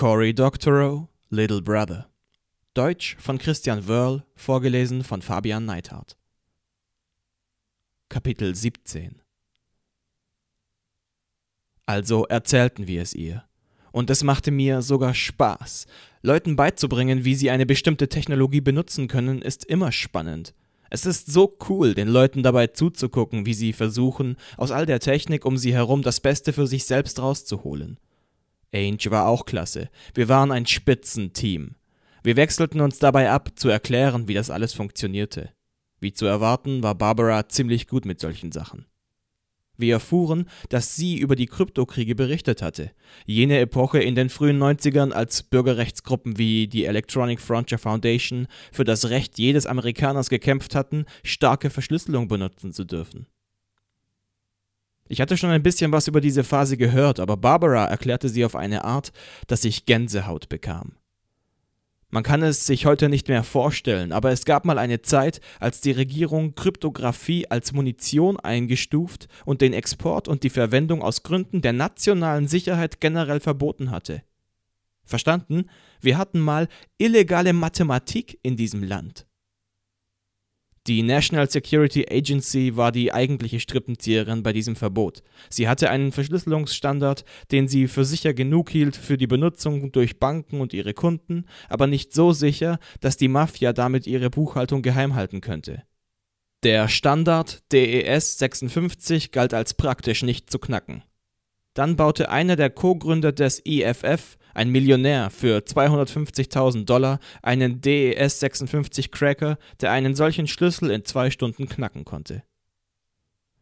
Cory Doctorow, Little Brother. Deutsch von Christian Wörl, vorgelesen von Fabian Neithardt. Kapitel 17 Also erzählten wir es ihr. Und es machte mir sogar Spaß. Leuten beizubringen, wie sie eine bestimmte Technologie benutzen können, ist immer spannend. Es ist so cool, den Leuten dabei zuzugucken, wie sie versuchen, aus all der Technik um sie herum das Beste für sich selbst rauszuholen. Ainge war auch klasse. Wir waren ein Spitzenteam. Wir wechselten uns dabei ab, zu erklären, wie das alles funktionierte. Wie zu erwarten, war Barbara ziemlich gut mit solchen Sachen. Wir erfuhren, dass sie über die Kryptokriege berichtet hatte. Jene Epoche in den frühen 90ern, als Bürgerrechtsgruppen wie die Electronic Frontier Foundation für das Recht jedes Amerikaners gekämpft hatten, starke Verschlüsselung benutzen zu dürfen. Ich hatte schon ein bisschen was über diese Phase gehört, aber Barbara erklärte sie auf eine Art, dass ich Gänsehaut bekam. Man kann es sich heute nicht mehr vorstellen, aber es gab mal eine Zeit, als die Regierung Kryptographie als Munition eingestuft und den Export und die Verwendung aus Gründen der nationalen Sicherheit generell verboten hatte. Verstanden? Wir hatten mal illegale Mathematik in diesem Land. Die National Security Agency war die eigentliche Strippenzieherin bei diesem Verbot. Sie hatte einen Verschlüsselungsstandard, den sie für sicher genug hielt für die Benutzung durch Banken und ihre Kunden, aber nicht so sicher, dass die Mafia damit ihre Buchhaltung geheim halten könnte. Der Standard DES 56 galt als praktisch nicht zu knacken. Dann baute einer der Co-Gründer des IFF ein Millionär für 250.000 Dollar einen DES 56 Cracker, der einen solchen Schlüssel in zwei Stunden knacken konnte.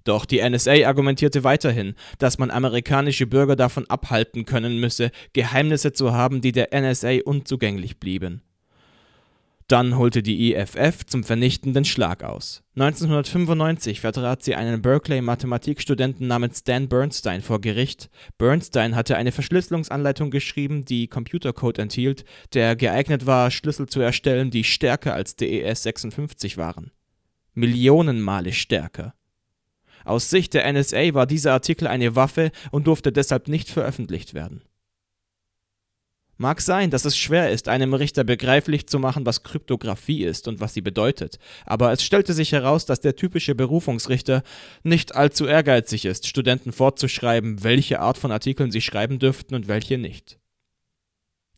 Doch die NSA argumentierte weiterhin, dass man amerikanische Bürger davon abhalten können müsse, Geheimnisse zu haben, die der NSA unzugänglich blieben. Dann holte die IFF zum vernichtenden Schlag aus. 1995 vertrat sie einen Berkeley-Mathematikstudenten namens Dan Bernstein vor Gericht. Bernstein hatte eine Verschlüsselungsanleitung geschrieben, die Computercode enthielt, der geeignet war, Schlüssel zu erstellen, die stärker als DES 56 waren. Millionen Male stärker. Aus Sicht der NSA war dieser Artikel eine Waffe und durfte deshalb nicht veröffentlicht werden. Mag sein, dass es schwer ist, einem Richter begreiflich zu machen, was Kryptographie ist und was sie bedeutet, aber es stellte sich heraus, dass der typische Berufungsrichter nicht allzu ehrgeizig ist, Studenten vorzuschreiben, welche Art von Artikeln sie schreiben dürften und welche nicht.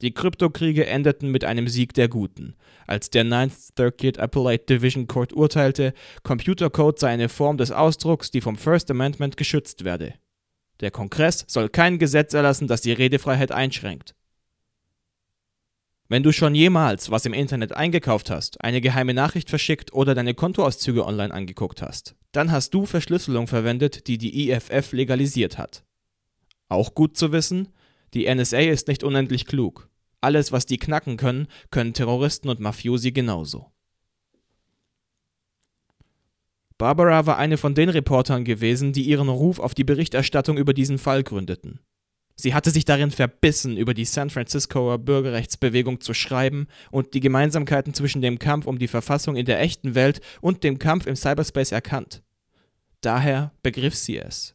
Die Kryptokriege endeten mit einem Sieg der Guten, als der Ninth Circuit Appellate Division Court urteilte, Computercode sei eine Form des Ausdrucks, die vom First Amendment geschützt werde. Der Kongress soll kein Gesetz erlassen, das die Redefreiheit einschränkt. Wenn du schon jemals was im Internet eingekauft hast, eine geheime Nachricht verschickt oder deine Kontoauszüge online angeguckt hast, dann hast du Verschlüsselung verwendet, die die IFF legalisiert hat. Auch gut zu wissen, die NSA ist nicht unendlich klug. Alles, was die knacken können, können Terroristen und Mafiosi genauso. Barbara war eine von den Reportern gewesen, die ihren Ruf auf die Berichterstattung über diesen Fall gründeten. Sie hatte sich darin verbissen, über die San Franciscoer Bürgerrechtsbewegung zu schreiben und die Gemeinsamkeiten zwischen dem Kampf um die Verfassung in der echten Welt und dem Kampf im Cyberspace erkannt. Daher begriff sie es.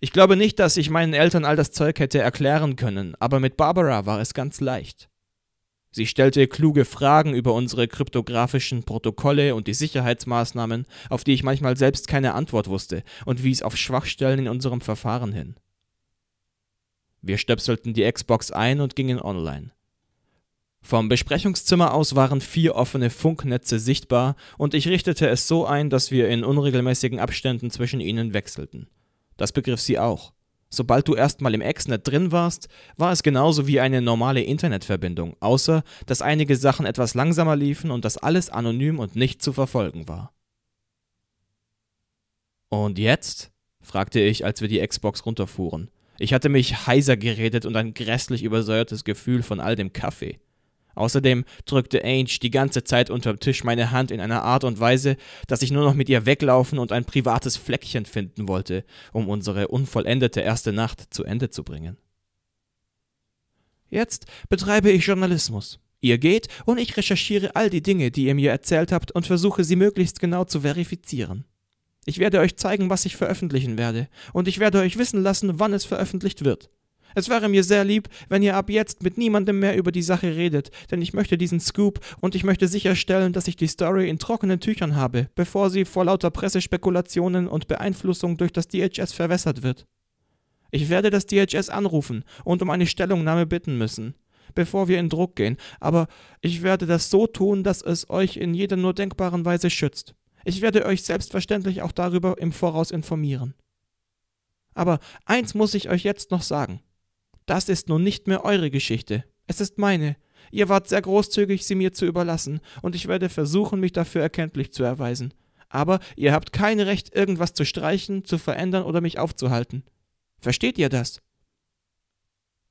Ich glaube nicht, dass ich meinen Eltern all das Zeug hätte erklären können, aber mit Barbara war es ganz leicht. Sie stellte kluge Fragen über unsere kryptografischen Protokolle und die Sicherheitsmaßnahmen, auf die ich manchmal selbst keine Antwort wusste, und wies auf Schwachstellen in unserem Verfahren hin. Wir stöpselten die Xbox ein und gingen online. Vom Besprechungszimmer aus waren vier offene Funknetze sichtbar und ich richtete es so ein, dass wir in unregelmäßigen Abständen zwischen ihnen wechselten. Das begriff sie auch. Sobald du erstmal im Exnet drin warst, war es genauso wie eine normale Internetverbindung, außer dass einige Sachen etwas langsamer liefen und dass alles anonym und nicht zu verfolgen war. Und jetzt? fragte ich, als wir die Xbox runterfuhren. Ich hatte mich heiser geredet und ein grässlich übersäuertes Gefühl von all dem Kaffee. Außerdem drückte Ange die ganze Zeit unterm Tisch meine Hand in einer Art und Weise, dass ich nur noch mit ihr weglaufen und ein privates Fleckchen finden wollte, um unsere unvollendete erste Nacht zu Ende zu bringen. Jetzt betreibe ich Journalismus. Ihr geht und ich recherchiere all die Dinge, die ihr mir erzählt habt und versuche sie möglichst genau zu verifizieren. Ich werde euch zeigen, was ich veröffentlichen werde, und ich werde euch wissen lassen, wann es veröffentlicht wird. Es wäre mir sehr lieb, wenn ihr ab jetzt mit niemandem mehr über die Sache redet, denn ich möchte diesen Scoop und ich möchte sicherstellen, dass ich die Story in trockenen Tüchern habe, bevor sie vor lauter Pressespekulationen und Beeinflussung durch das DHS verwässert wird. Ich werde das DHS anrufen und um eine Stellungnahme bitten müssen, bevor wir in Druck gehen, aber ich werde das so tun, dass es euch in jeder nur denkbaren Weise schützt. Ich werde euch selbstverständlich auch darüber im Voraus informieren. Aber eins muss ich euch jetzt noch sagen. Das ist nun nicht mehr eure Geschichte, es ist meine. Ihr wart sehr großzügig, sie mir zu überlassen, und ich werde versuchen, mich dafür erkenntlich zu erweisen. Aber ihr habt kein Recht, irgendwas zu streichen, zu verändern oder mich aufzuhalten. Versteht ihr das?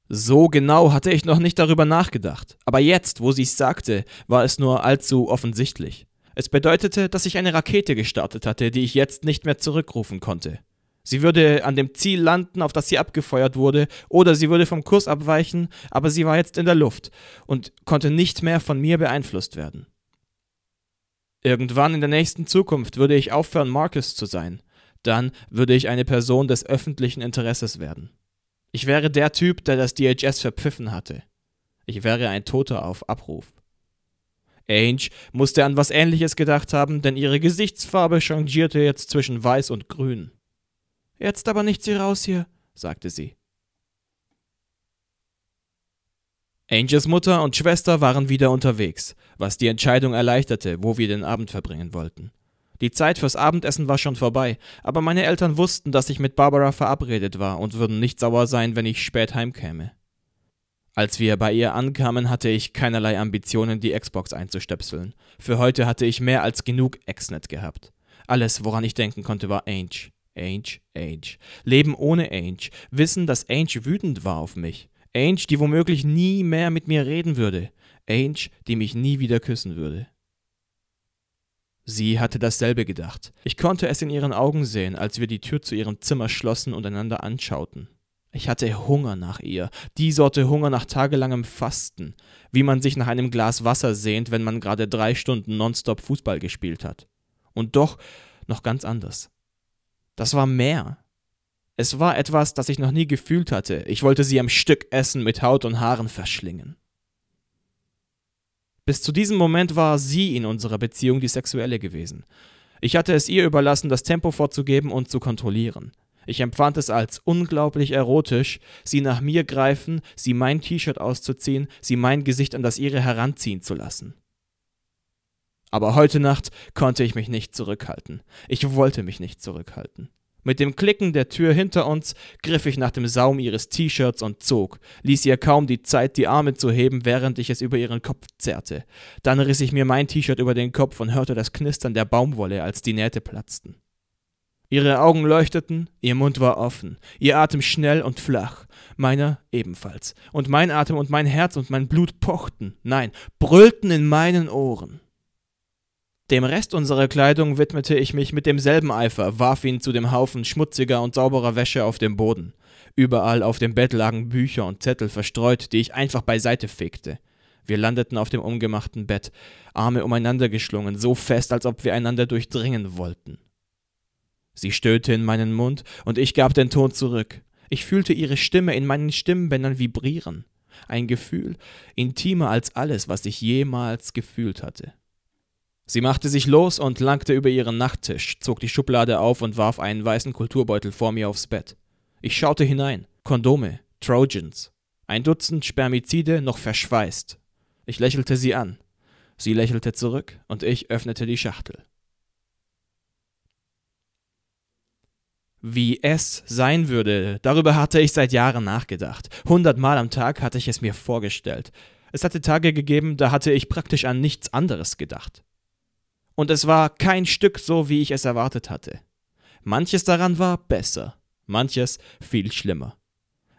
So genau hatte ich noch nicht darüber nachgedacht, aber jetzt, wo sie es sagte, war es nur allzu offensichtlich. Es bedeutete, dass ich eine Rakete gestartet hatte, die ich jetzt nicht mehr zurückrufen konnte. Sie würde an dem Ziel landen, auf das sie abgefeuert wurde, oder sie würde vom Kurs abweichen, aber sie war jetzt in der Luft und konnte nicht mehr von mir beeinflusst werden. Irgendwann in der nächsten Zukunft würde ich aufhören, Marcus zu sein. Dann würde ich eine Person des öffentlichen Interesses werden. Ich wäre der Typ, der das DHS verpfiffen hatte. Ich wäre ein Toter auf Abruf. Ange musste an was Ähnliches gedacht haben, denn ihre Gesichtsfarbe changierte jetzt zwischen Weiß und Grün. Jetzt aber nicht sie raus hier, sagte sie. Angels Mutter und Schwester waren wieder unterwegs, was die Entscheidung erleichterte, wo wir den Abend verbringen wollten. Die Zeit fürs Abendessen war schon vorbei, aber meine Eltern wussten, dass ich mit Barbara verabredet war und würden nicht sauer sein, wenn ich spät heimkäme. Als wir bei ihr ankamen, hatte ich keinerlei Ambitionen, die Xbox einzustöpseln. Für heute hatte ich mehr als genug Exnet gehabt. Alles, woran ich denken konnte, war Ange. Ange, Ange. Leben ohne Ange. Wissen, dass Ange wütend war auf mich. Ange, die womöglich nie mehr mit mir reden würde. Ange, die mich nie wieder küssen würde. Sie hatte dasselbe gedacht. Ich konnte es in ihren Augen sehen, als wir die Tür zu ihrem Zimmer schlossen und einander anschauten. Ich hatte Hunger nach ihr, die Sorte Hunger nach tagelangem Fasten, wie man sich nach einem Glas Wasser sehnt, wenn man gerade drei Stunden nonstop Fußball gespielt hat. Und doch noch ganz anders. Das war mehr. Es war etwas, das ich noch nie gefühlt hatte. Ich wollte sie am Stück essen, mit Haut und Haaren verschlingen. Bis zu diesem Moment war sie in unserer Beziehung die sexuelle gewesen. Ich hatte es ihr überlassen, das Tempo vorzugeben und zu kontrollieren. Ich empfand es als unglaublich erotisch, sie nach mir greifen, sie mein T-Shirt auszuziehen, sie mein Gesicht an das ihre heranziehen zu lassen. Aber heute Nacht konnte ich mich nicht zurückhalten. Ich wollte mich nicht zurückhalten. Mit dem Klicken der Tür hinter uns griff ich nach dem Saum ihres T-Shirts und zog, ließ ihr kaum die Zeit, die Arme zu heben, während ich es über ihren Kopf zerrte. Dann riss ich mir mein T-Shirt über den Kopf und hörte das Knistern der Baumwolle, als die Nähte platzten. Ihre Augen leuchteten, ihr Mund war offen, ihr Atem schnell und flach, meiner ebenfalls, und mein Atem und mein Herz und mein Blut pochten, nein, brüllten in meinen Ohren. Dem Rest unserer Kleidung widmete ich mich mit demselben Eifer, warf ihn zu dem Haufen schmutziger und sauberer Wäsche auf dem Boden. Überall auf dem Bett lagen Bücher und Zettel verstreut, die ich einfach beiseite fegte. Wir landeten auf dem umgemachten Bett, Arme umeinander geschlungen, so fest, als ob wir einander durchdringen wollten. Sie stöhnte in meinen Mund, und ich gab den Ton zurück. Ich fühlte ihre Stimme in meinen Stimmbändern vibrieren. Ein Gefühl, intimer als alles, was ich jemals gefühlt hatte. Sie machte sich los und langte über ihren Nachttisch, zog die Schublade auf und warf einen weißen Kulturbeutel vor mir aufs Bett. Ich schaute hinein. Kondome, Trojans. Ein Dutzend Spermizide noch verschweißt. Ich lächelte sie an. Sie lächelte zurück und ich öffnete die Schachtel. Wie es sein würde, darüber hatte ich seit Jahren nachgedacht. Hundertmal am Tag hatte ich es mir vorgestellt. Es hatte Tage gegeben, da hatte ich praktisch an nichts anderes gedacht und es war kein Stück so, wie ich es erwartet hatte. Manches daran war besser, manches viel schlimmer.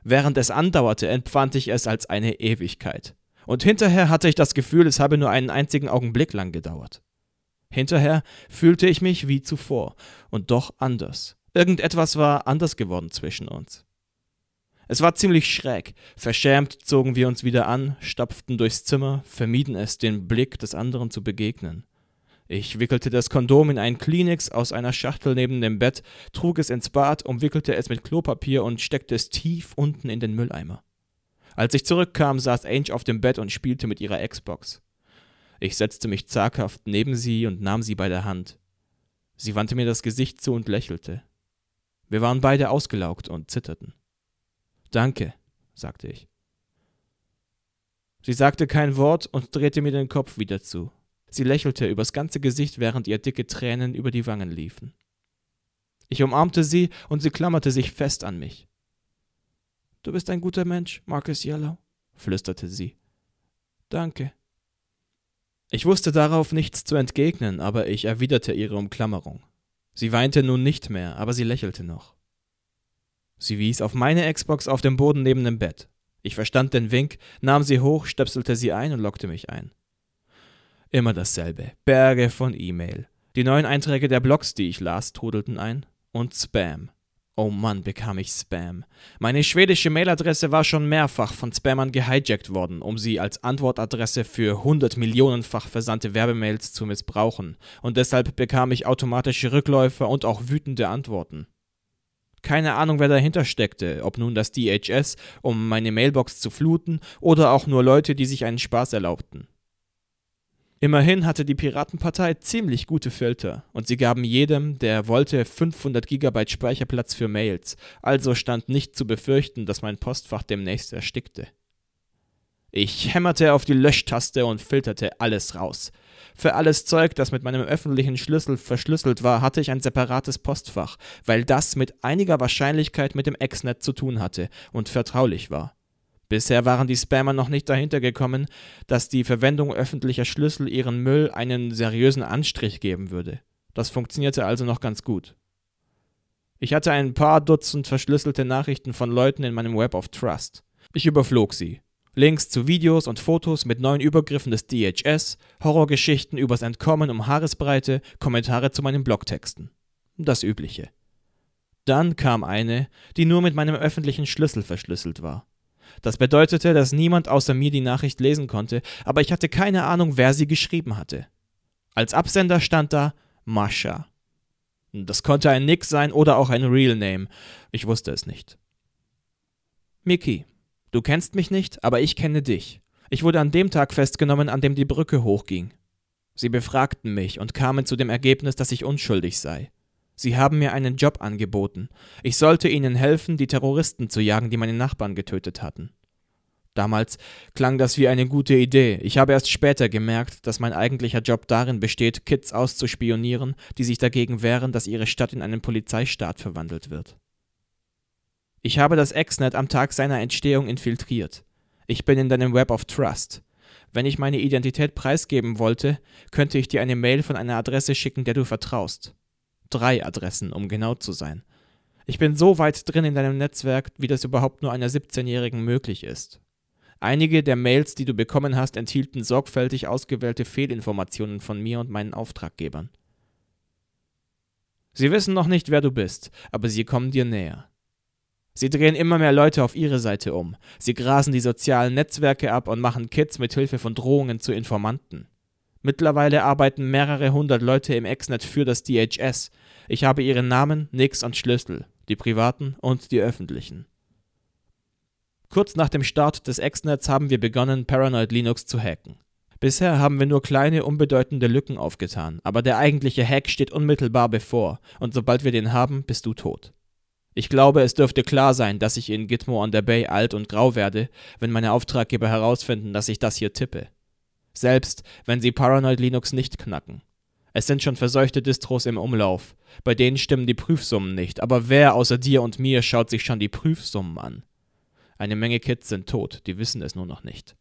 Während es andauerte, empfand ich es als eine Ewigkeit. Und hinterher hatte ich das Gefühl, es habe nur einen einzigen Augenblick lang gedauert. Hinterher fühlte ich mich wie zuvor, und doch anders. Irgendetwas war anders geworden zwischen uns. Es war ziemlich schräg. Verschämt zogen wir uns wieder an, stapften durchs Zimmer, vermieden es, den Blick des anderen zu begegnen. Ich wickelte das Kondom in einen Kleenex aus einer Schachtel neben dem Bett, trug es ins Bad, umwickelte es mit Klopapier und steckte es tief unten in den Mülleimer. Als ich zurückkam, saß Ange auf dem Bett und spielte mit ihrer Xbox. Ich setzte mich zaghaft neben sie und nahm sie bei der Hand. Sie wandte mir das Gesicht zu und lächelte. Wir waren beide ausgelaugt und zitterten. Danke, sagte ich. Sie sagte kein Wort und drehte mir den Kopf wieder zu. Sie lächelte übers ganze Gesicht, während ihr dicke Tränen über die Wangen liefen. Ich umarmte sie und sie klammerte sich fest an mich. Du bist ein guter Mensch, Marcus Yellow, flüsterte sie. Danke. Ich wusste darauf nichts zu entgegnen, aber ich erwiderte ihre Umklammerung. Sie weinte nun nicht mehr, aber sie lächelte noch. Sie wies auf meine Xbox auf dem Boden neben dem Bett. Ich verstand den Wink, nahm sie hoch, stöpselte sie ein und lockte mich ein. Immer dasselbe. Berge von E-Mail. Die neuen Einträge der Blogs, die ich las, trudelten ein. Und Spam. Oh Mann, bekam ich Spam. Meine schwedische Mailadresse war schon mehrfach von Spammern gehijackt worden, um sie als Antwortadresse für hundert Millionenfach versandte Werbemails zu missbrauchen, und deshalb bekam ich automatische Rückläufer und auch wütende Antworten. Keine Ahnung, wer dahinter steckte, ob nun das DHS, um meine Mailbox zu fluten, oder auch nur Leute, die sich einen Spaß erlaubten. Immerhin hatte die Piratenpartei ziemlich gute Filter und sie gaben jedem, der wollte, 500 GB Speicherplatz für Mails, also stand nicht zu befürchten, dass mein Postfach demnächst erstickte. Ich hämmerte auf die Löschtaste und filterte alles raus. Für alles Zeug, das mit meinem öffentlichen Schlüssel verschlüsselt war, hatte ich ein separates Postfach, weil das mit einiger Wahrscheinlichkeit mit dem Exnet zu tun hatte und vertraulich war. Bisher waren die Spammer noch nicht dahinter gekommen, dass die Verwendung öffentlicher Schlüssel ihren Müll einen seriösen Anstrich geben würde. Das funktionierte also noch ganz gut. Ich hatte ein paar Dutzend verschlüsselte Nachrichten von Leuten in meinem Web of Trust. Ich überflog sie. Links zu Videos und Fotos mit neuen Übergriffen des DHS, Horrorgeschichten übers Entkommen um Haaresbreite, Kommentare zu meinen Blogtexten. Das Übliche. Dann kam eine, die nur mit meinem öffentlichen Schlüssel verschlüsselt war. Das bedeutete, dass niemand außer mir die Nachricht lesen konnte, aber ich hatte keine Ahnung, wer sie geschrieben hatte. Als Absender stand da Mascha. Das konnte ein Nick sein oder auch ein Real Name. Ich wusste es nicht. Mickey, du kennst mich nicht, aber ich kenne dich. Ich wurde an dem Tag festgenommen, an dem die Brücke hochging. Sie befragten mich und kamen zu dem Ergebnis, dass ich unschuldig sei. Sie haben mir einen Job angeboten. Ich sollte ihnen helfen, die Terroristen zu jagen, die meine Nachbarn getötet hatten. Damals klang das wie eine gute Idee. Ich habe erst später gemerkt, dass mein eigentlicher Job darin besteht, Kids auszuspionieren, die sich dagegen wehren, dass ihre Stadt in einen Polizeistaat verwandelt wird. Ich habe das Exnet am Tag seiner Entstehung infiltriert. Ich bin in deinem Web of Trust. Wenn ich meine Identität preisgeben wollte, könnte ich dir eine Mail von einer Adresse schicken, der du vertraust. Drei Adressen, um genau zu sein. Ich bin so weit drin in deinem Netzwerk, wie das überhaupt nur einer 17-Jährigen möglich ist. Einige der Mails, die du bekommen hast, enthielten sorgfältig ausgewählte Fehlinformationen von mir und meinen Auftraggebern. Sie wissen noch nicht, wer du bist, aber sie kommen dir näher. Sie drehen immer mehr Leute auf ihre Seite um. Sie grasen die sozialen Netzwerke ab und machen Kids mit Hilfe von Drohungen zu Informanten. Mittlerweile arbeiten mehrere hundert Leute im Exnet für das DHS. Ich habe ihre Namen, Nicks und Schlüssel, die privaten und die öffentlichen. Kurz nach dem Start des Exnets haben wir begonnen, Paranoid Linux zu hacken. Bisher haben wir nur kleine, unbedeutende Lücken aufgetan, aber der eigentliche Hack steht unmittelbar bevor, und sobald wir den haben, bist du tot. Ich glaube, es dürfte klar sein, dass ich in Gitmo on the Bay alt und grau werde, wenn meine Auftraggeber herausfinden, dass ich das hier tippe selbst wenn sie Paranoid Linux nicht knacken. Es sind schon verseuchte Distros im Umlauf, bei denen stimmen die Prüfsummen nicht, aber wer außer dir und mir schaut sich schon die Prüfsummen an? Eine Menge Kids sind tot, die wissen es nur noch nicht.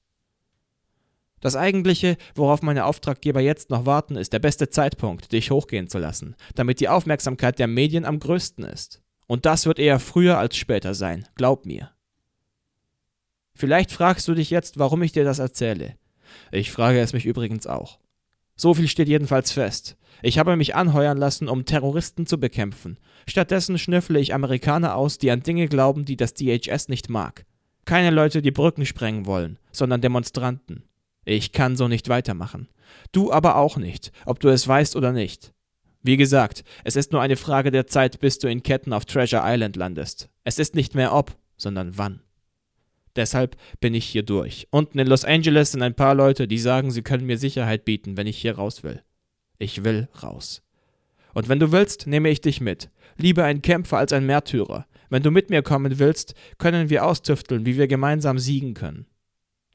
Das eigentliche, worauf meine Auftraggeber jetzt noch warten, ist der beste Zeitpunkt, dich hochgehen zu lassen, damit die Aufmerksamkeit der Medien am größten ist. Und das wird eher früher als später sein, glaub mir. Vielleicht fragst du dich jetzt, warum ich dir das erzähle. Ich frage es mich übrigens auch. So viel steht jedenfalls fest. Ich habe mich anheuern lassen, um Terroristen zu bekämpfen. Stattdessen schnüffle ich Amerikaner aus, die an Dinge glauben, die das DHS nicht mag. Keine Leute, die Brücken sprengen wollen, sondern Demonstranten. Ich kann so nicht weitermachen. Du aber auch nicht, ob du es weißt oder nicht. Wie gesagt, es ist nur eine Frage der Zeit, bis du in Ketten auf Treasure Island landest. Es ist nicht mehr ob, sondern wann. Deshalb bin ich hier durch. Unten in Los Angeles sind ein paar Leute, die sagen, sie können mir Sicherheit bieten, wenn ich hier raus will. Ich will raus. Und wenn du willst, nehme ich dich mit. Lieber ein Kämpfer als ein Märtyrer. Wenn du mit mir kommen willst, können wir austüfteln, wie wir gemeinsam siegen können.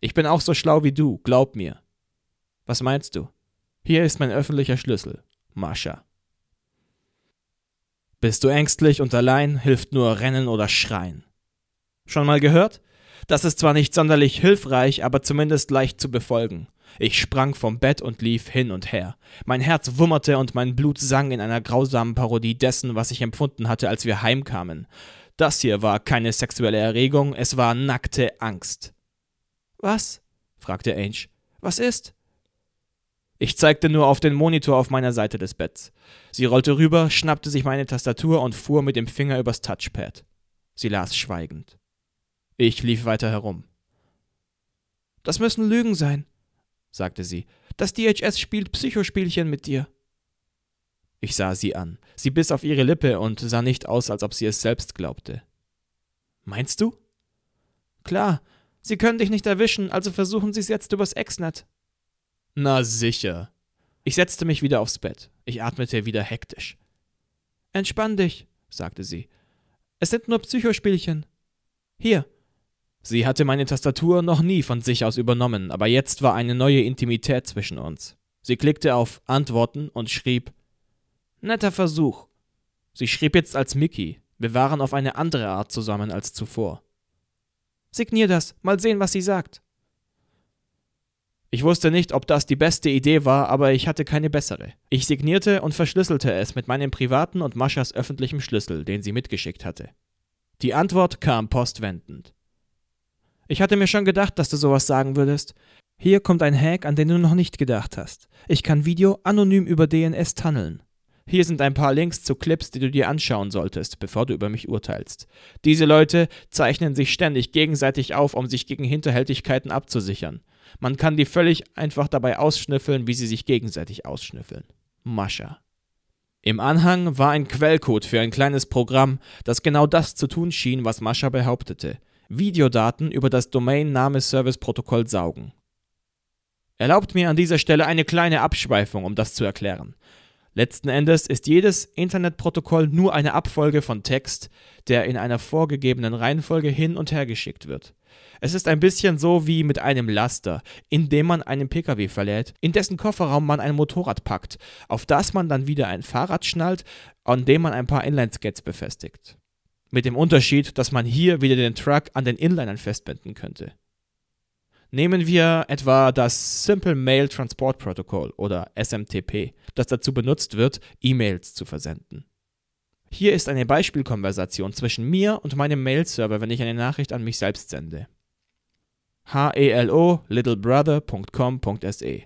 Ich bin auch so schlau wie du, glaub mir. Was meinst du? Hier ist mein öffentlicher Schlüssel. Mascha. Bist du ängstlich und allein, hilft nur Rennen oder Schreien. Schon mal gehört? Das ist zwar nicht sonderlich hilfreich, aber zumindest leicht zu befolgen. Ich sprang vom Bett und lief hin und her. Mein Herz wummerte und mein Blut sang in einer grausamen Parodie dessen, was ich empfunden hatte, als wir heimkamen. Das hier war keine sexuelle Erregung, es war nackte Angst. Was? fragte Ange. Was ist? Ich zeigte nur auf den Monitor auf meiner Seite des Betts. Sie rollte rüber, schnappte sich meine Tastatur und fuhr mit dem Finger übers Touchpad. Sie las schweigend. Ich lief weiter herum. Das müssen Lügen sein, sagte sie. Das DHS spielt Psychospielchen mit dir. Ich sah sie an. Sie biss auf ihre Lippe und sah nicht aus, als ob sie es selbst glaubte. Meinst du? Klar, sie können dich nicht erwischen, also versuchen sie es jetzt übers Exnet. Na sicher. Ich setzte mich wieder aufs Bett. Ich atmete wieder hektisch. Entspann dich, sagte sie. Es sind nur Psychospielchen. Hier. Sie hatte meine Tastatur noch nie von sich aus übernommen, aber jetzt war eine neue Intimität zwischen uns. Sie klickte auf Antworten und schrieb Netter Versuch. Sie schrieb jetzt als Mickey. Wir waren auf eine andere Art zusammen als zuvor. Signier das, mal sehen, was sie sagt. Ich wusste nicht, ob das die beste Idee war, aber ich hatte keine bessere. Ich signierte und verschlüsselte es mit meinem privaten und Maschas öffentlichem Schlüssel, den sie mitgeschickt hatte. Die Antwort kam postwendend. Ich hatte mir schon gedacht, dass du sowas sagen würdest. Hier kommt ein Hack, an den du noch nicht gedacht hast. Ich kann Video anonym über DNS tunneln. Hier sind ein paar Links zu Clips, die du dir anschauen solltest, bevor du über mich urteilst. Diese Leute zeichnen sich ständig gegenseitig auf, um sich gegen Hinterhältigkeiten abzusichern. Man kann die völlig einfach dabei ausschnüffeln, wie sie sich gegenseitig ausschnüffeln. Mascha. Im Anhang war ein Quellcode für ein kleines Programm, das genau das zu tun schien, was Mascha behauptete. Videodaten über das Domain-Name-Service-Protokoll saugen. Erlaubt mir an dieser Stelle eine kleine Abschweifung, um das zu erklären. Letzten Endes ist jedes Internetprotokoll nur eine Abfolge von Text, der in einer vorgegebenen Reihenfolge hin und her geschickt wird. Es ist ein bisschen so wie mit einem Laster, in dem man einen Pkw verlädt, in dessen Kofferraum man ein Motorrad packt, auf das man dann wieder ein Fahrrad schnallt, an dem man ein paar Inline-Skates befestigt. Mit dem Unterschied, dass man hier wieder den Truck an den Inlinern festbinden könnte. Nehmen wir etwa das Simple Mail Transport Protocol oder SMTP, das dazu benutzt wird, E-Mails zu versenden. Hier ist eine Beispielkonversation zwischen mir und meinem Mail-Server, wenn ich eine Nachricht an mich selbst sende helo littlebrother.com.se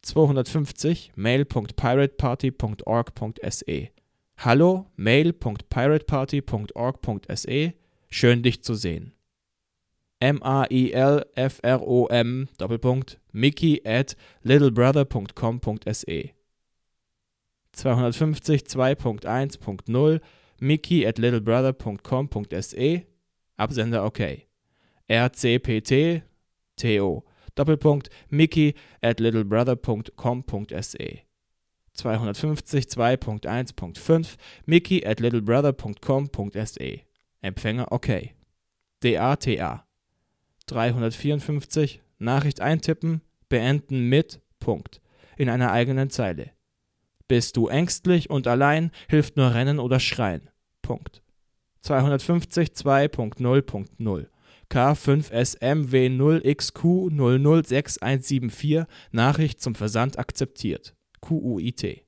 250 mail.pirateparty.org.se Hallo mail.pirateparty.org.se Schön dich zu sehen. M-A-I-L-F-R-O-M Doppelpunkt Mickey at littlebrother.com.se 250 2.1.0 Mickey at littlebrother.com.se Absender okay rcpt to Doppelpunkt Mickey at littlebrother.com.se 250 2.1.5 Mickey at littlebrother.com.se Empfänger OK. DATA 354 Nachricht eintippen, beenden mit Punkt in einer eigenen Zeile. Bist du ängstlich und allein, hilft nur Rennen oder Schreien. Punkt. 250 2.0.0 K5SMW0XQ006174 Nachricht zum Versand akzeptiert. QUIT.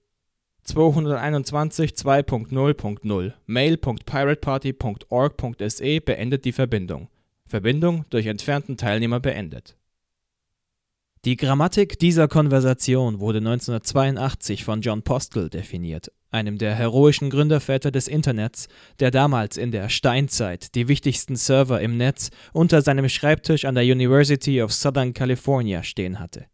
221 2.0.0 mail.pirateparty.org.se beendet die Verbindung. Verbindung durch entfernten Teilnehmer beendet. Die Grammatik dieser Konversation wurde 1982 von John Postel definiert einem der heroischen Gründerväter des Internets, der damals in der Steinzeit die wichtigsten Server im Netz unter seinem Schreibtisch an der University of Southern California stehen hatte.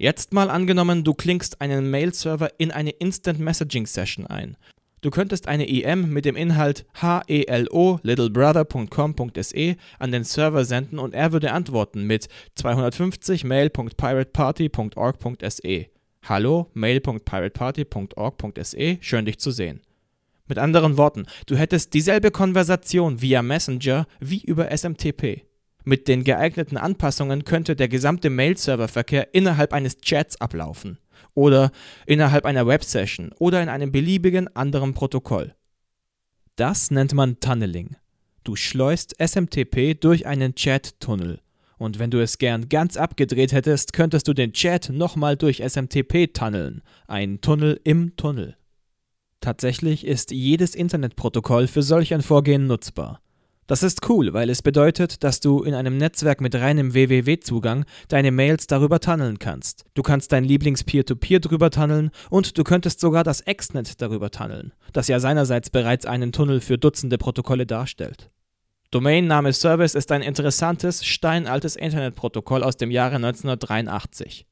Jetzt mal angenommen, du klingst einen Mail-Server in eine Instant Messaging Session ein. Du könntest eine IM mit dem Inhalt HELO littlebrother.com.se an den Server senden und er würde antworten mit 250 mail.pirateparty.org.se. Hallo, mail.pirateparty.org.se, schön dich zu sehen. Mit anderen Worten, du hättest dieselbe Konversation via Messenger wie über SMTP. Mit den geeigneten Anpassungen könnte der gesamte Mail-Server-Verkehr innerhalb eines Chats ablaufen oder innerhalb einer Web-Session oder in einem beliebigen anderen Protokoll. Das nennt man Tunneling. Du schleust SMTP durch einen Chat-Tunnel und wenn du es gern ganz abgedreht hättest, könntest du den Chat nochmal durch SMTP tunneln. Ein Tunnel im Tunnel. Tatsächlich ist jedes Internetprotokoll für solch ein Vorgehen nutzbar. Das ist cool, weil es bedeutet, dass du in einem Netzwerk mit reinem www-Zugang deine Mails darüber tunneln kannst. Du kannst dein Lieblings-Peer-to-Peer drüber tunneln und du könntest sogar das Exnet darüber tunneln, das ja seinerseits bereits einen Tunnel für Dutzende Protokolle darstellt. Domainname Service ist ein interessantes, steinaltes Internetprotokoll aus dem Jahre 1983.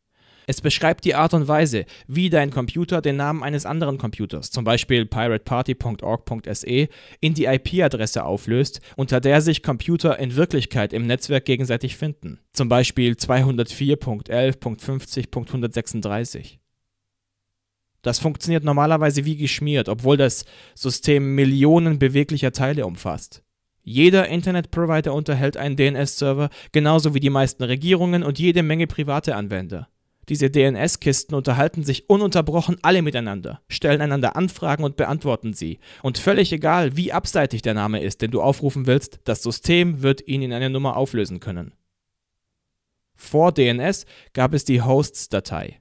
Es beschreibt die Art und Weise, wie dein Computer den Namen eines anderen Computers, zum Beispiel pirateparty.org.se, in die IP-Adresse auflöst, unter der sich Computer in Wirklichkeit im Netzwerk gegenseitig finden, zum Beispiel 204.11.50.136. Das funktioniert normalerweise wie geschmiert, obwohl das System Millionen beweglicher Teile umfasst. Jeder Internetprovider unterhält einen DNS-Server, genauso wie die meisten Regierungen und jede Menge private Anwender. Diese DNS-Kisten unterhalten sich ununterbrochen alle miteinander, stellen einander Anfragen und beantworten sie. Und völlig egal, wie abseitig der Name ist, den du aufrufen willst, das System wird ihn in eine Nummer auflösen können. Vor DNS gab es die Hosts-Datei.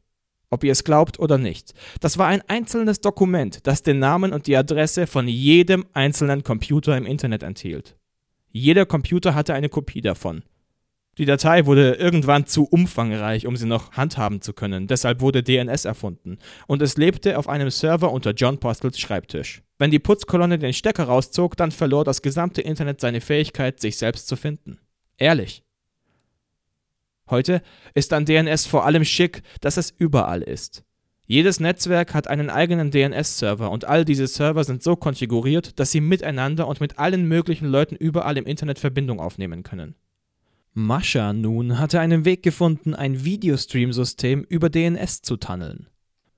Ob ihr es glaubt oder nicht. Das war ein einzelnes Dokument, das den Namen und die Adresse von jedem einzelnen Computer im Internet enthielt. Jeder Computer hatte eine Kopie davon. Die Datei wurde irgendwann zu umfangreich, um sie noch handhaben zu können, deshalb wurde DNS erfunden, und es lebte auf einem Server unter John Postles Schreibtisch. Wenn die Putzkolonne den Stecker rauszog, dann verlor das gesamte Internet seine Fähigkeit, sich selbst zu finden. Ehrlich. Heute ist an DNS vor allem schick, dass es überall ist. Jedes Netzwerk hat einen eigenen DNS-Server und all diese Server sind so konfiguriert, dass sie miteinander und mit allen möglichen Leuten überall im Internet Verbindung aufnehmen können. Mascha nun hatte einen Weg gefunden, ein Videostream-System über DNS zu tunneln.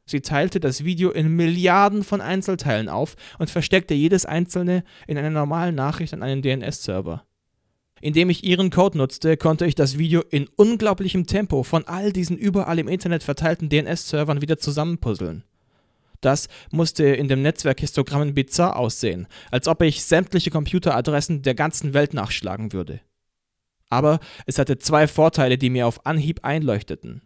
Sie teilte das Video in Milliarden von Einzelteilen auf und versteckte jedes einzelne in einer normalen Nachricht an einen DNS-Server. Indem ich ihren Code nutzte, konnte ich das Video in unglaublichem Tempo von all diesen überall im Internet verteilten DNS-Servern wieder zusammenpuzzeln. Das musste in dem Netzwerkhistogrammen bizarr aussehen, als ob ich sämtliche Computeradressen der ganzen Welt nachschlagen würde. Aber es hatte zwei Vorteile, die mir auf Anhieb einleuchteten.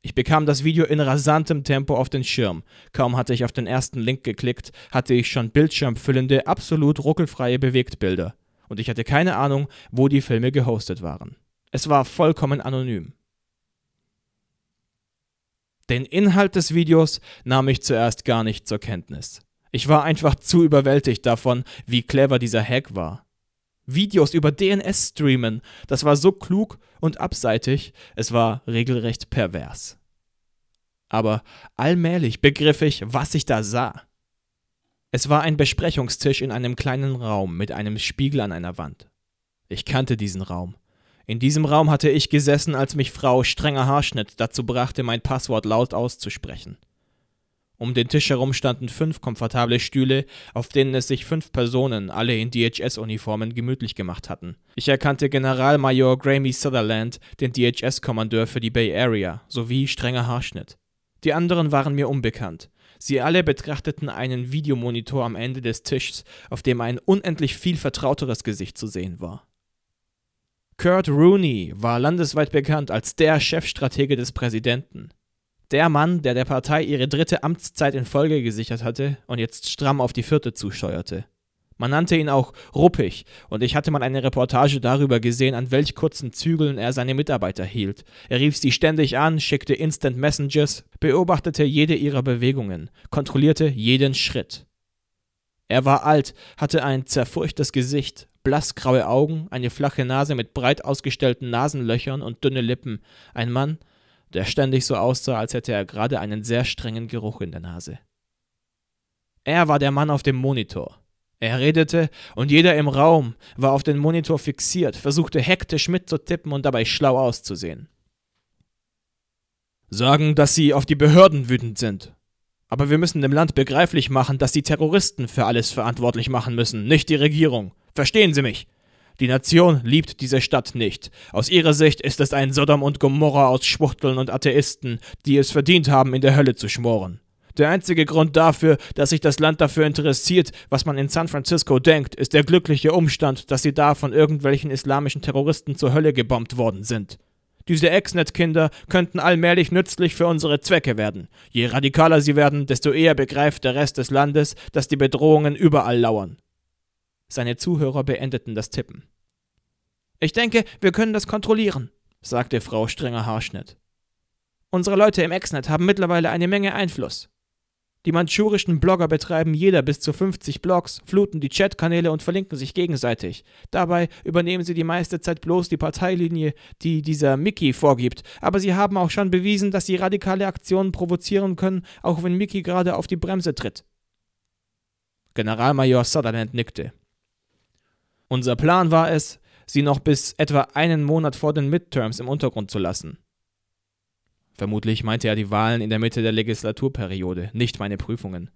Ich bekam das Video in rasantem Tempo auf den Schirm. Kaum hatte ich auf den ersten Link geklickt, hatte ich schon bildschirmfüllende, absolut ruckelfreie Bewegtbilder und ich hatte keine Ahnung, wo die Filme gehostet waren. Es war vollkommen anonym. Den Inhalt des Videos nahm ich zuerst gar nicht zur Kenntnis. Ich war einfach zu überwältigt davon, wie clever dieser Hack war. Videos über DNS streamen, das war so klug und abseitig, es war regelrecht pervers. Aber allmählich begriff ich, was ich da sah. Es war ein Besprechungstisch in einem kleinen Raum mit einem Spiegel an einer Wand. Ich kannte diesen Raum. In diesem Raum hatte ich gesessen, als mich Frau strenger Haarschnitt dazu brachte, mein Passwort laut auszusprechen. Um den Tisch herum standen fünf komfortable Stühle, auf denen es sich fünf Personen, alle in DHS-Uniformen, gemütlich gemacht hatten. Ich erkannte Generalmajor Grammy Sutherland, den DHS-Kommandeur für die Bay Area, sowie strenger Haarschnitt. Die anderen waren mir unbekannt. Sie alle betrachteten einen Videomonitor am Ende des Tischs, auf dem ein unendlich viel vertrauteres Gesicht zu sehen war. Kurt Rooney war landesweit bekannt als der Chefstratege des Präsidenten. Der Mann, der der Partei ihre dritte Amtszeit in Folge gesichert hatte und jetzt stramm auf die vierte zusteuerte. Man nannte ihn auch ruppig, und ich hatte mal eine Reportage darüber gesehen, an welch kurzen Zügeln er seine Mitarbeiter hielt. Er rief sie ständig an, schickte Instant Messages, beobachtete jede ihrer Bewegungen, kontrollierte jeden Schritt. Er war alt, hatte ein zerfurchtes Gesicht, blassgraue Augen, eine flache Nase mit breit ausgestellten Nasenlöchern und dünne Lippen, ein Mann, der ständig so aussah, als hätte er gerade einen sehr strengen Geruch in der Nase. Er war der Mann auf dem Monitor. Er redete, und jeder im Raum war auf den Monitor fixiert, versuchte hektisch mitzutippen und dabei schlau auszusehen. Sagen, dass sie auf die Behörden wütend sind. Aber wir müssen dem Land begreiflich machen, dass die Terroristen für alles verantwortlich machen müssen, nicht die Regierung. Verstehen Sie mich? Die Nation liebt diese Stadt nicht. Aus ihrer Sicht ist es ein Sodom und Gomorra aus Schwuchteln und Atheisten, die es verdient haben, in der Hölle zu schmoren. Der einzige Grund dafür, dass sich das Land dafür interessiert, was man in San Francisco denkt, ist der glückliche Umstand, dass sie da von irgendwelchen islamischen Terroristen zur Hölle gebombt worden sind. Diese Exnet-Kinder könnten allmählich nützlich für unsere Zwecke werden. Je radikaler sie werden, desto eher begreift der Rest des Landes, dass die Bedrohungen überall lauern. Seine Zuhörer beendeten das Tippen. Ich denke, wir können das kontrollieren, sagte Frau Strenger Haarschnitt. Unsere Leute im Exnet haben mittlerweile eine Menge Einfluss. Die mandschurischen Blogger betreiben jeder bis zu 50 Blogs, fluten die Chatkanäle und verlinken sich gegenseitig. Dabei übernehmen sie die meiste Zeit bloß die Parteilinie, die dieser Mickey vorgibt. Aber sie haben auch schon bewiesen, dass sie radikale Aktionen provozieren können, auch wenn Mickey gerade auf die Bremse tritt. Generalmajor Sutherland nickte. Unser Plan war es, sie noch bis etwa einen Monat vor den Midterms im Untergrund zu lassen. Vermutlich meinte er die Wahlen in der Mitte der Legislaturperiode, nicht meine Prüfungen.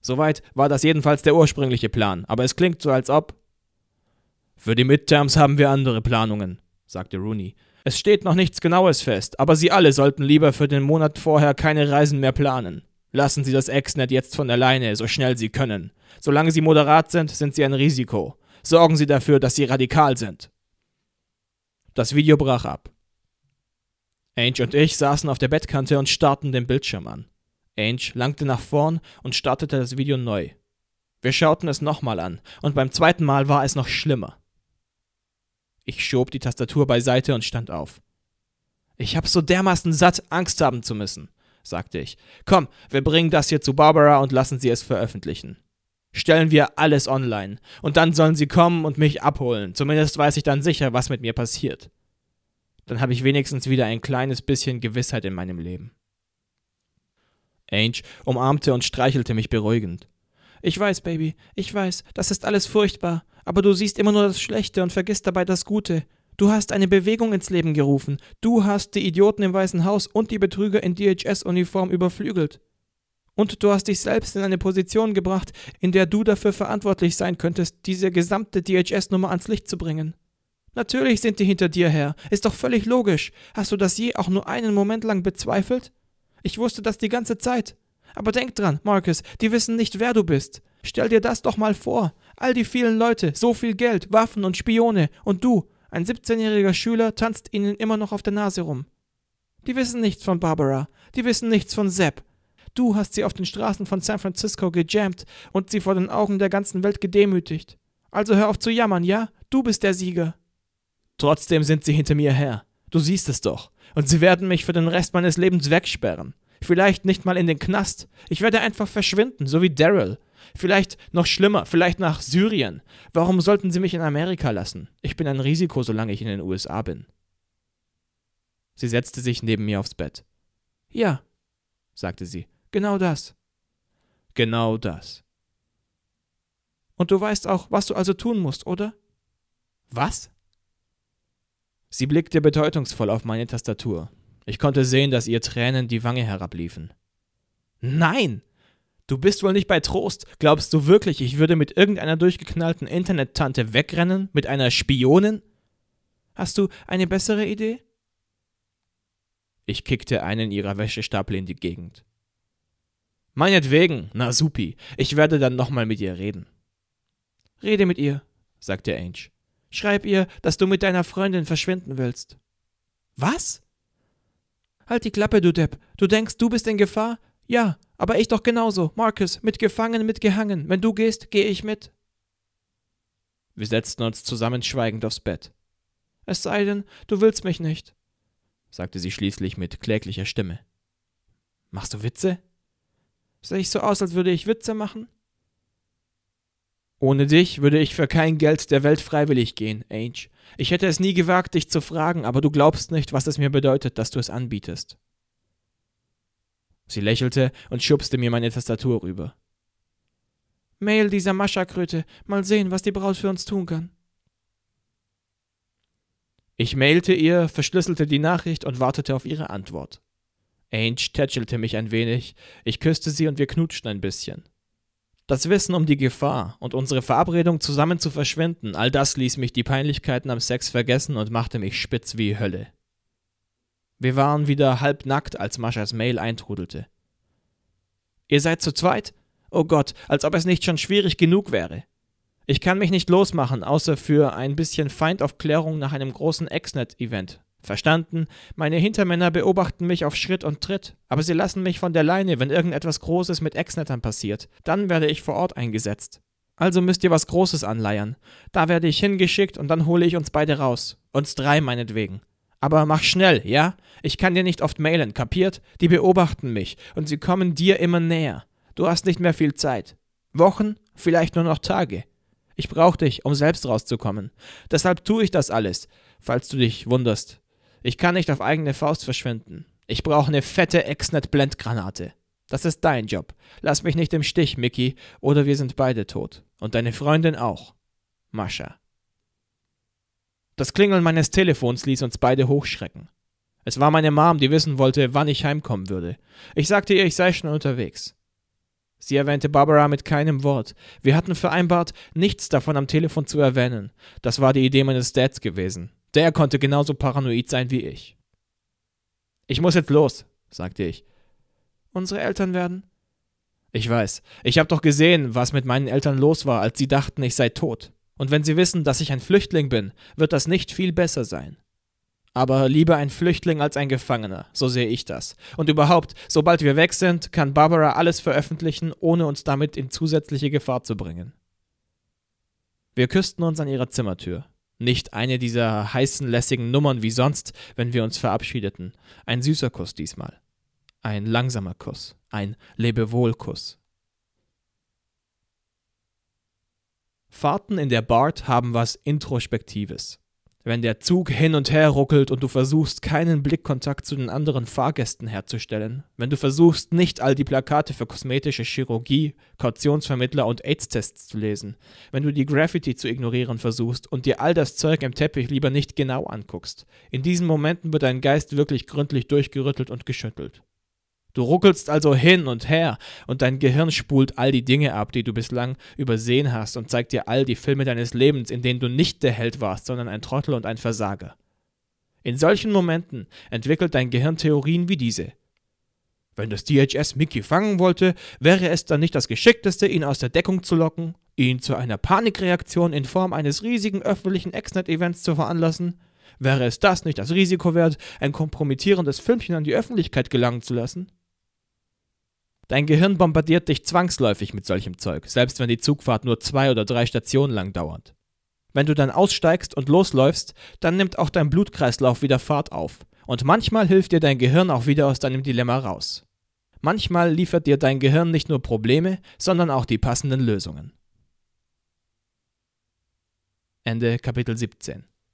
Soweit war das jedenfalls der ursprüngliche Plan, aber es klingt so, als ob. Für die Midterms haben wir andere Planungen, sagte Rooney. Es steht noch nichts Genaues fest, aber Sie alle sollten lieber für den Monat vorher keine Reisen mehr planen. Lassen Sie das Exnet jetzt von alleine, so schnell Sie können. Solange Sie moderat sind, sind Sie ein Risiko. Sorgen Sie dafür, dass Sie radikal sind. Das Video brach ab. Ange und ich saßen auf der Bettkante und starrten den Bildschirm an. Ange langte nach vorn und startete das Video neu. Wir schauten es nochmal an, und beim zweiten Mal war es noch schlimmer. Ich schob die Tastatur beiseite und stand auf. Ich hab so dermaßen satt, Angst haben zu müssen, sagte ich. Komm, wir bringen das hier zu Barbara und lassen sie es veröffentlichen. Stellen wir alles online, und dann sollen sie kommen und mich abholen. Zumindest weiß ich dann sicher, was mit mir passiert. Dann habe ich wenigstens wieder ein kleines bisschen Gewissheit in meinem Leben. Ange umarmte und streichelte mich beruhigend. Ich weiß, Baby, ich weiß, das ist alles furchtbar, aber du siehst immer nur das Schlechte und vergisst dabei das Gute. Du hast eine Bewegung ins Leben gerufen. Du hast die Idioten im Weißen Haus und die Betrüger in DHS-Uniform überflügelt. Und du hast dich selbst in eine Position gebracht, in der du dafür verantwortlich sein könntest, diese gesamte DHS-Nummer ans Licht zu bringen. Natürlich sind die hinter dir her. Ist doch völlig logisch. Hast du das je auch nur einen Moment lang bezweifelt? Ich wusste das die ganze Zeit. Aber denk dran, Marcus, die wissen nicht, wer du bist. Stell dir das doch mal vor. All die vielen Leute, so viel Geld, Waffen und Spione. Und du, ein 17-jähriger Schüler, tanzt ihnen immer noch auf der Nase rum. Die wissen nichts von Barbara. Die wissen nichts von Sepp. Du hast sie auf den Straßen von San Francisco gejammt und sie vor den Augen der ganzen Welt gedemütigt. Also hör auf zu jammern, ja? Du bist der Sieger. Trotzdem sind sie hinter mir her. Du siehst es doch. Und sie werden mich für den Rest meines Lebens wegsperren. Vielleicht nicht mal in den Knast. Ich werde einfach verschwinden, so wie Daryl. Vielleicht noch schlimmer, vielleicht nach Syrien. Warum sollten sie mich in Amerika lassen? Ich bin ein Risiko, solange ich in den USA bin. Sie setzte sich neben mir aufs Bett. Ja, sagte sie, genau das. Genau das. Und du weißt auch, was du also tun musst, oder? Was? Sie blickte bedeutungsvoll auf meine Tastatur. Ich konnte sehen, dass ihr Tränen die Wange herabliefen. Nein! Du bist wohl nicht bei Trost. Glaubst du wirklich, ich würde mit irgendeiner durchgeknallten Internettante wegrennen? Mit einer Spionin? Hast du eine bessere Idee? Ich kickte einen ihrer Wäschestapel in die Gegend. Meinetwegen, na supi, ich werde dann nochmal mit ihr reden. Rede mit ihr, sagte Ange. Schreib ihr, dass du mit deiner Freundin verschwinden willst. Was? Halt die Klappe, du Depp. Du denkst, du bist in Gefahr? Ja, aber ich doch genauso. Marcus, mitgefangen, mitgehangen. Wenn du gehst, gehe ich mit. Wir setzten uns zusammen schweigend aufs Bett. Es sei denn, du willst mich nicht, sagte sie schließlich mit kläglicher Stimme. Machst du Witze? Sehe ich so aus, als würde ich Witze machen? Ohne dich würde ich für kein Geld der Welt freiwillig gehen, Ange. Ich hätte es nie gewagt, dich zu fragen, aber du glaubst nicht, was es mir bedeutet, dass du es anbietest. Sie lächelte und schubste mir meine Tastatur rüber. Mail dieser Mascha-Kröte. Mal sehen, was die Braut für uns tun kann. Ich mailte ihr, verschlüsselte die Nachricht und wartete auf ihre Antwort. Ange tätschelte mich ein wenig, ich küsste sie und wir knutschten ein bisschen. Das Wissen um die Gefahr und unsere Verabredung zusammen zu verschwinden, all das ließ mich die Peinlichkeiten am Sex vergessen und machte mich spitz wie Hölle. Wir waren wieder halb nackt, als Maschas Mail eintrudelte. Ihr seid zu zweit? Oh Gott, als ob es nicht schon schwierig genug wäre. Ich kann mich nicht losmachen, außer für ein bisschen Feindaufklärung nach einem großen Exnet-Event. Verstanden? Meine Hintermänner beobachten mich auf Schritt und Tritt, aber sie lassen mich von der Leine, wenn irgendetwas Großes mit Exnettern passiert. Dann werde ich vor Ort eingesetzt. Also müsst ihr was Großes anleiern. Da werde ich hingeschickt und dann hole ich uns beide raus. Uns drei meinetwegen. Aber mach schnell, ja? Ich kann dir nicht oft mailen, kapiert? Die beobachten mich und sie kommen dir immer näher. Du hast nicht mehr viel Zeit. Wochen, vielleicht nur noch Tage. Ich brauche dich, um selbst rauszukommen. Deshalb tue ich das alles, falls du dich wunderst. Ich kann nicht auf eigene Faust verschwinden. Ich brauche eine fette Exnet-Blendgranate. Das ist dein Job. Lass mich nicht im Stich, Mickey, oder wir sind beide tot. Und deine Freundin auch. Mascha. Das Klingeln meines Telefons ließ uns beide hochschrecken. Es war meine Mom, die wissen wollte, wann ich heimkommen würde. Ich sagte ihr, ich sei schon unterwegs. Sie erwähnte Barbara mit keinem Wort. Wir hatten vereinbart, nichts davon am Telefon zu erwähnen. Das war die Idee meines Dads gewesen. Der konnte genauso paranoid sein wie ich. Ich muss jetzt los, sagte ich. Unsere Eltern werden? Ich weiß. Ich habe doch gesehen, was mit meinen Eltern los war, als sie dachten, ich sei tot. Und wenn sie wissen, dass ich ein Flüchtling bin, wird das nicht viel besser sein. Aber lieber ein Flüchtling als ein Gefangener, so sehe ich das. Und überhaupt, sobald wir weg sind, kann Barbara alles veröffentlichen, ohne uns damit in zusätzliche Gefahr zu bringen. Wir küssten uns an ihrer Zimmertür. Nicht eine dieser heißen, lässigen Nummern wie sonst, wenn wir uns verabschiedeten. Ein süßer Kuss diesmal. Ein langsamer Kuss. Ein Lebewohl-Kuss. Fahrten in der BART haben was Introspektives. Wenn der Zug hin und her ruckelt und du versuchst, keinen Blickkontakt zu den anderen Fahrgästen herzustellen, wenn du versuchst, nicht all die Plakate für kosmetische Chirurgie, Kautionsvermittler und AIDS-Tests zu lesen, wenn du die Graffiti zu ignorieren versuchst und dir all das Zeug im Teppich lieber nicht genau anguckst, in diesen Momenten wird dein Geist wirklich gründlich durchgerüttelt und geschüttelt. Du ruckelst also hin und her und dein Gehirn spult all die Dinge ab, die du bislang übersehen hast und zeigt dir all die Filme deines Lebens, in denen du nicht der Held warst, sondern ein Trottel und ein Versager. In solchen Momenten entwickelt dein Gehirn Theorien wie diese. Wenn das DHS Mickey fangen wollte, wäre es dann nicht das Geschickteste, ihn aus der Deckung zu locken, ihn zu einer Panikreaktion in Form eines riesigen öffentlichen Exnet-Events zu veranlassen? Wäre es das nicht das Risiko wert, ein kompromittierendes Filmchen an die Öffentlichkeit gelangen zu lassen? Dein Gehirn bombardiert dich zwangsläufig mit solchem Zeug, selbst wenn die Zugfahrt nur zwei oder drei Stationen lang dauert. Wenn du dann aussteigst und losläufst, dann nimmt auch dein Blutkreislauf wieder Fahrt auf. Und manchmal hilft dir dein Gehirn auch wieder aus deinem Dilemma raus. Manchmal liefert dir dein Gehirn nicht nur Probleme, sondern auch die passenden Lösungen. Ende Kapitel 17